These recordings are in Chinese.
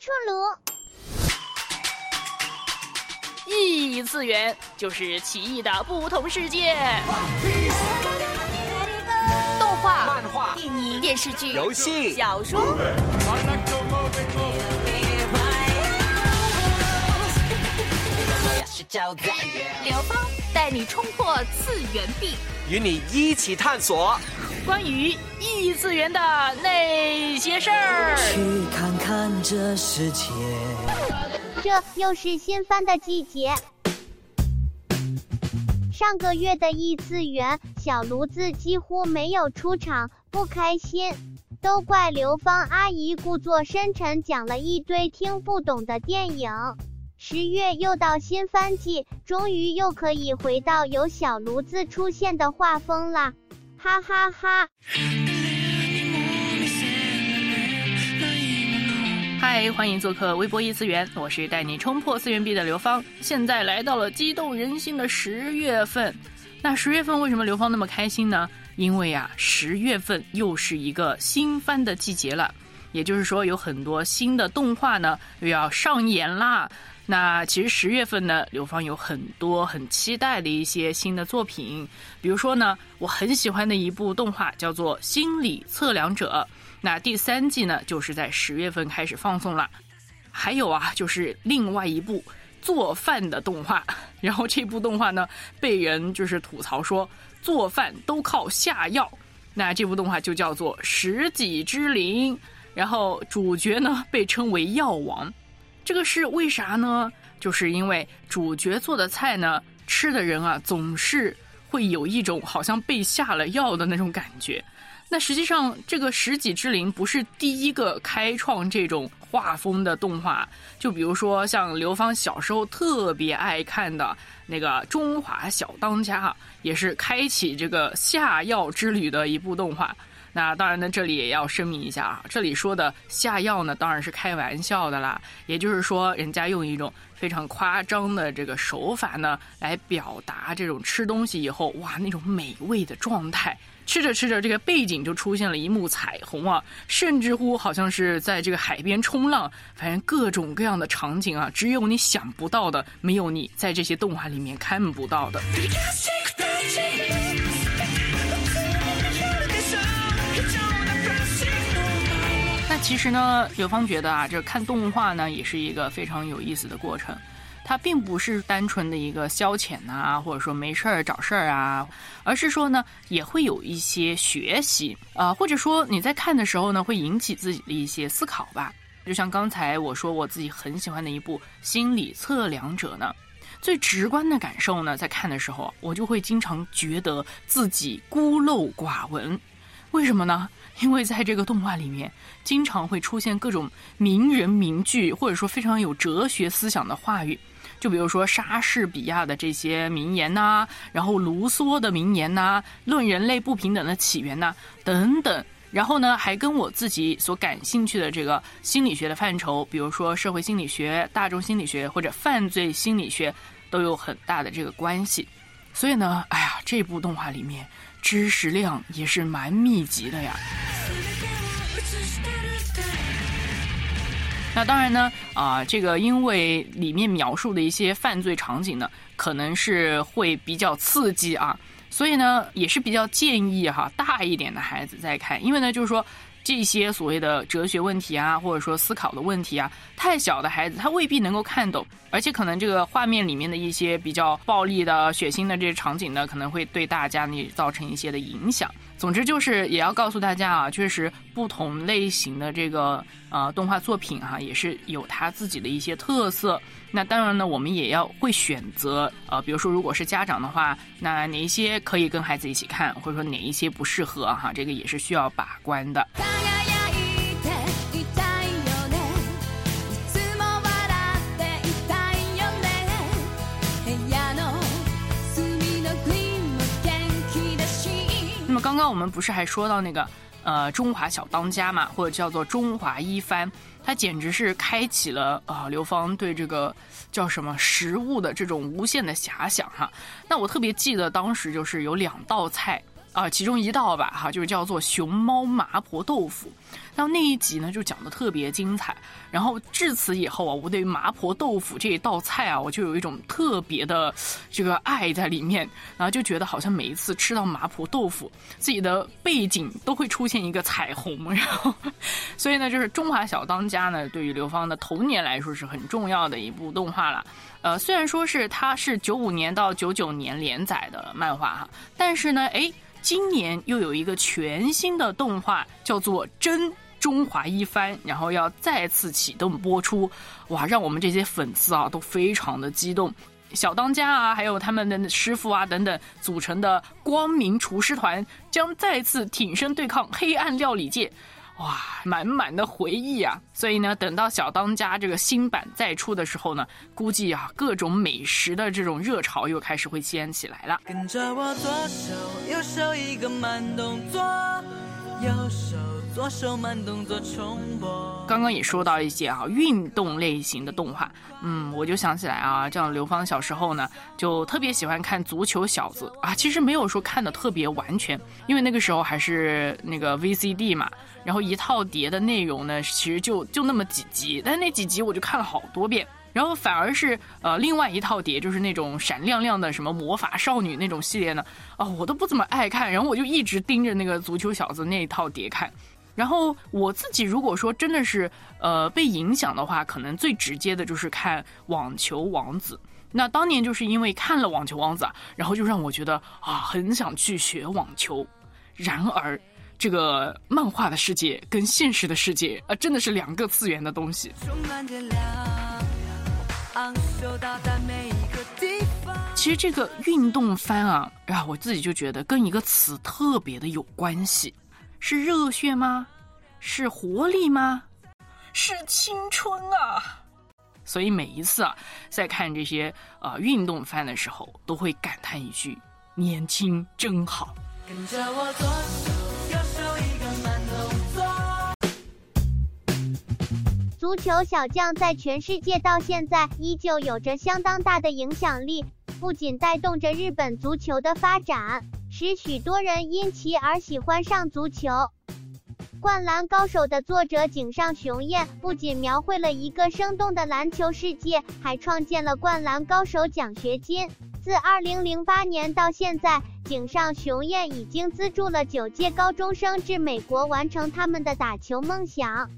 出炉。异次元就是奇异的不同世界。动画、漫画、电影、电视剧、游戏、小说。刘邦带你冲破次元壁，与你一起探索关于异次元的那些事儿。去看看这世界。这又是新番的季节。上个月的异次元，小炉子几乎没有出场，不开心，都怪刘芳阿姨故作深沉，讲了一堆听不懂的电影。十月又到新番季，终于又可以回到有小炉子出现的画风了，哈哈哈！嗨，欢迎做客微博异次元，我是带你冲破次元壁的刘芳。现在来到了激动人心的十月份，那十月份为什么刘芳那么开心呢？因为啊，十月份又是一个新番的季节了，也就是说有很多新的动画呢又要上演啦。那其实十月份呢，刘芳有很多很期待的一些新的作品，比如说呢，我很喜欢的一部动画叫做《心理测量者》，那第三季呢就是在十月份开始放送了。还有啊，就是另外一部做饭的动画，然后这部动画呢被人就是吐槽说做饭都靠下药，那这部动画就叫做《食戟之灵》，然后主角呢被称为药王。这个是为啥呢？就是因为主角做的菜呢，吃的人啊总是会有一种好像被下了药的那种感觉。那实际上，这个《食戟之灵》不是第一个开创这种画风的动画。就比如说，像刘芳小时候特别爱看的那个《中华小当家》，也是开启这个下药之旅的一部动画。那当然呢，这里也要声明一下啊，这里说的下药呢，当然是开玩笑的啦。也就是说，人家用一种非常夸张的这个手法呢，来表达这种吃东西以后哇那种美味的状态。吃着吃着，这个背景就出现了一幕彩虹啊，甚至乎好像是在这个海边冲浪，反正各种各样的场景啊，只有你想不到的，没有你在这些动画里面看不到的。其实呢，刘芳觉得啊，这看动画呢也是一个非常有意思的过程，它并不是单纯的一个消遣啊，或者说没事儿找事儿啊，而是说呢，也会有一些学习啊，或者说你在看的时候呢，会引起自己的一些思考吧。就像刚才我说我自己很喜欢的一部《心理测量者》呢，最直观的感受呢，在看的时候，我就会经常觉得自己孤陋寡闻，为什么呢？因为在这个动画里面，经常会出现各种名人名句，或者说非常有哲学思想的话语，就比如说莎士比亚的这些名言呐，然后卢梭的名言呐，论人类不平等的起源呐，等等。然后呢，还跟我自己所感兴趣的这个心理学的范畴，比如说社会心理学、大众心理学或者犯罪心理学，都有很大的这个关系。所以呢，哎呀，这部动画里面知识量也是蛮密集的呀。那当然呢，啊，这个因为里面描述的一些犯罪场景呢，可能是会比较刺激啊，所以呢，也是比较建议哈大一点的孩子再看，因为呢，就是说这些所谓的哲学问题啊，或者说思考的问题啊，太小的孩子他未必能够看懂，而且可能这个画面里面的一些比较暴力的、血腥的这些场景呢，可能会对大家呢造成一些的影响。总之就是也要告诉大家啊，确实不同类型的这个呃动画作品哈，也是有它自己的一些特色。那当然呢，我们也要会选择呃，比如说如果是家长的话，那哪一些可以跟孩子一起看，或者说哪一些不适合哈，这个也是需要把关的。刚刚我们不是还说到那个呃中华小当家嘛，或者叫做中华一番，它简直是开启了啊刘芳对这个叫什么食物的这种无限的遐想哈。那我特别记得当时就是有两道菜啊，其中一道吧，哈，就是叫做熊猫麻婆豆腐。然后那一集呢，就讲的特别精彩。然后至此以后啊，我对麻婆豆腐这一道菜啊，我就有一种特别的这个爱在里面。然后就觉得好像每一次吃到麻婆豆腐，自己的背景都会出现一个彩虹。然后，所以呢，就是《中华小当家》呢，对于刘芳的童年来说是很重要的一部动画了。呃，虽然说是它是九五年到九九年连载的漫画哈，但是呢，哎。今年又有一个全新的动画，叫做《真中华一番》，然后要再次启动播出，哇，让我们这些粉丝啊都非常的激动。小当家啊，还有他们的师傅啊等等组成的光明厨师团，将再次挺身对抗黑暗料理界。哇，满满的回忆啊！所以呢，等到小当家这个新版再出的时候呢，估计啊，各种美食的这种热潮又开始会掀起来了。跟着我左手右手一个慢动作，右手。左手慢动作重播。刚刚也说到一些啊运动类型的动画，嗯，我就想起来啊，这样刘芳小时候呢就特别喜欢看足球小子啊，其实没有说看的特别完全，因为那个时候还是那个 VCD 嘛，然后一套碟的内容呢其实就就那么几集，但那几集我就看了好多遍。然后反而是呃，另外一套碟就是那种闪亮亮的什么魔法少女那种系列呢，哦，我都不怎么爱看，然后我就一直盯着那个足球小子那一套碟看。然后我自己如果说真的是呃被影响的话，可能最直接的就是看《网球王子》。那当年就是因为看了《网球王子》，然后就让我觉得啊，很想去学网球。然而，这个漫画的世界跟现实的世界啊，真的是两个次元的东西。其实这个运动番啊，啊，我自己就觉得跟一个词特别的有关系。是热血吗？是活力吗？是青春啊！所以每一次啊，在看这些呃运动番的时候，都会感叹一句：年轻真好。跟着我左手右手一个慢动作。足球小将在全世界到现在依旧有着相当大的影响力，不仅带动着日本足球的发展。使许多人因其而喜欢上足球。《灌篮高手》的作者井上雄彦不仅描绘了一个生动的篮球世界，还创建了《灌篮高手》奖学金。自2008年到现在，井上雄彦已经资助了九届高中生至美国完成他们的打球梦想。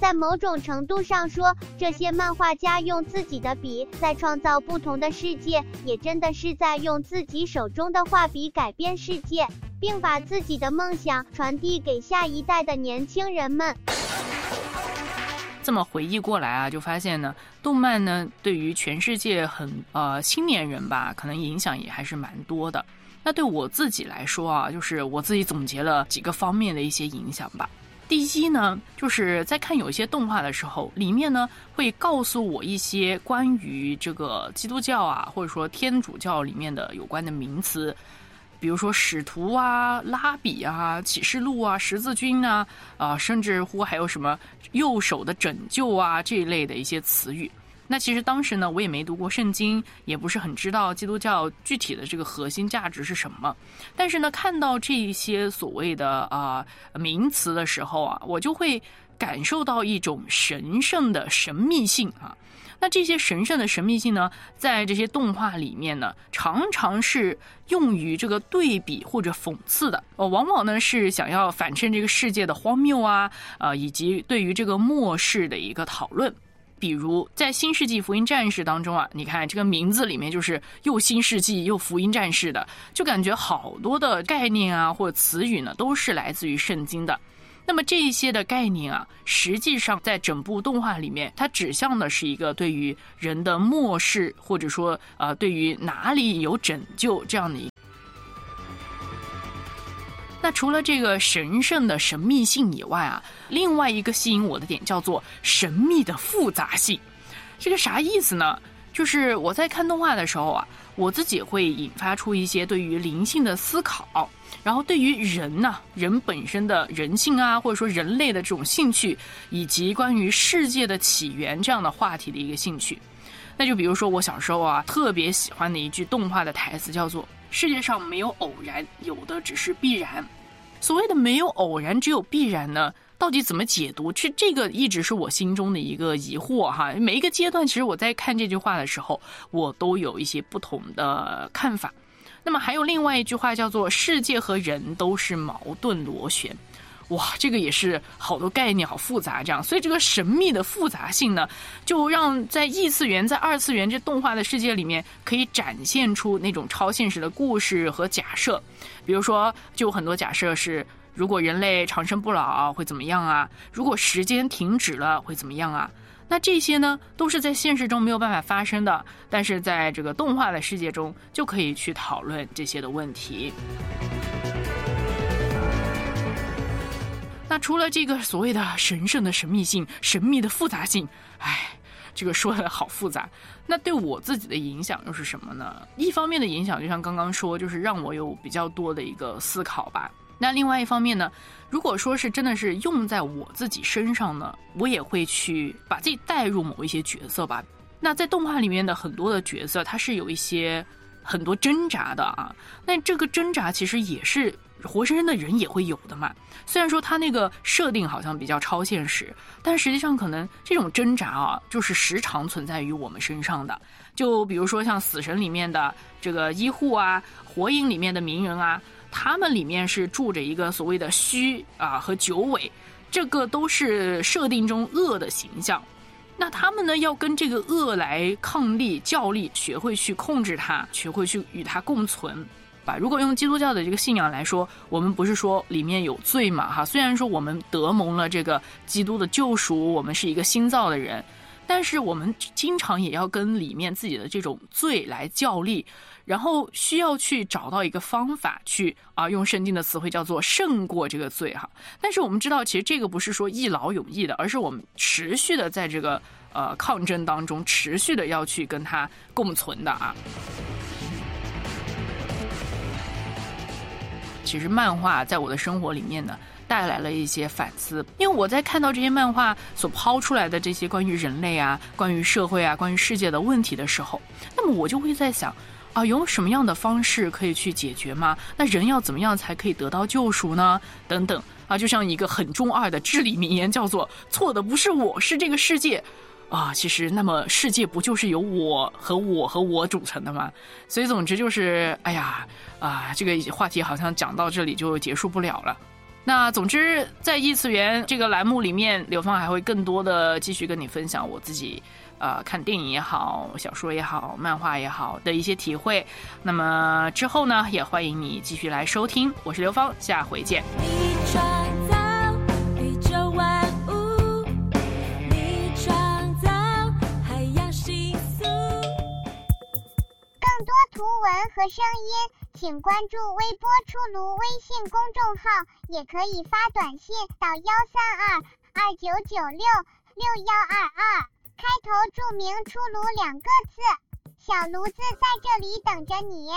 在某种程度上说，这些漫画家用自己的笔在创造不同的世界，也真的是在用自己手中的画笔改变世界，并把自己的梦想传递给下一代的年轻人们。这么回忆过来啊，就发现呢，动漫呢对于全世界很呃青年人吧，可能影响也还是蛮多的。那对我自己来说啊，就是我自己总结了几个方面的一些影响吧。第一呢，就是在看有一些动画的时候，里面呢会告诉我一些关于这个基督教啊，或者说天主教里面的有关的名词，比如说使徒啊、拉比啊、启示录啊、十字军啊，啊，甚至乎还有什么右手的拯救啊这一类的一些词语。那其实当时呢，我也没读过圣经，也不是很知道基督教具体的这个核心价值是什么。但是呢，看到这些所谓的啊名词的时候啊，我就会感受到一种神圣的神秘性啊。那这些神圣的神秘性呢，在这些动画里面呢，常常是用于这个对比或者讽刺的。呃，往往呢是想要反衬这个世界的荒谬啊，啊，以及对于这个末世的一个讨论。比如在《新世纪福音战士》当中啊，你看这个名字里面就是又新世纪又福音战士的，就感觉好多的概念啊或词语呢都是来自于圣经的。那么这一些的概念啊，实际上在整部动画里面，它指向的是一个对于人的末世，或者说呃对于哪里有拯救这样的一。那除了这个神圣的神秘性以外啊，另外一个吸引我的点叫做神秘的复杂性。这个啥意思呢？就是我在看动画的时候啊，我自己会引发出一些对于灵性的思考，然后对于人呐，人本身的人性啊，或者说人类的这种兴趣，以及关于世界的起源这样的话题的一个兴趣。那就比如说我小时候啊，特别喜欢的一句动画的台词叫做。世界上没有偶然，有的只是必然。所谓的没有偶然，只有必然呢？到底怎么解读？其实这个一直是我心中的一个疑惑哈。每一个阶段，其实我在看这句话的时候，我都有一些不同的看法。那么还有另外一句话叫做“世界和人都是矛盾螺旋”。哇，这个也是好多概念，好复杂，这样，所以这个神秘的复杂性呢，就让在异次元、在二次元这动画的世界里面，可以展现出那种超现实的故事和假设。比如说，就很多假设是，如果人类长生不老会怎么样啊？如果时间停止了会怎么样啊？那这些呢，都是在现实中没有办法发生的，但是在这个动画的世界中，就可以去讨论这些的问题。那除了这个所谓的神圣的神秘性、神秘的复杂性，哎，这个说的好复杂。那对我自己的影响又是什么呢？一方面的影响，就像刚刚说，就是让我有比较多的一个思考吧。那另外一方面呢，如果说是真的是用在我自己身上呢，我也会去把自己带入某一些角色吧。那在动画里面的很多的角色，它是有一些很多挣扎的啊。那这个挣扎其实也是。活生生的人也会有的嘛。虽然说他那个设定好像比较超现实，但实际上可能这种挣扎啊，就是时常存在于我们身上的。就比如说像《死神》里面的这个医护啊，《火影》里面的鸣人啊，他们里面是住着一个所谓的虚啊和九尾，这个都是设定中恶的形象。那他们呢，要跟这个恶来抗力、较力，学会去控制它，学会去与它共存。吧，如果用基督教的这个信仰来说，我们不是说里面有罪嘛？哈，虽然说我们得蒙了这个基督的救赎，我们是一个新造的人，但是我们经常也要跟里面自己的这种罪来较力，然后需要去找到一个方法去啊，用圣经的词汇叫做胜过这个罪哈。但是我们知道，其实这个不是说一劳永逸的，而是我们持续的在这个呃抗争当中，持续的要去跟它共存的啊。其实漫画在我的生活里面呢，带来了一些反思。因为我在看到这些漫画所抛出来的这些关于人类啊、关于社会啊、关于世界的问题的时候，那么我就会在想，啊，有什么样的方式可以去解决吗？那人要怎么样才可以得到救赎呢？等等啊，就像一个很中二的至理名言，叫做“错的不是我，是这个世界”。啊，其实那么世界不就是由我和我和我组成的吗？所以总之就是，哎呀，啊，这个话题好像讲到这里就结束不了了。那总之在异次元这个栏目里面，刘芳还会更多的继续跟你分享我自己，呃，看电影也好，小说也好，漫画也好的一些体会。那么之后呢，也欢迎你继续来收听，我是刘芳，下回见。更多图文和声音，请关注微波出炉微信公众号，也可以发短信到幺三二二九九六六幺二二，开头注明“出炉”两个字，小炉子在这里等着你。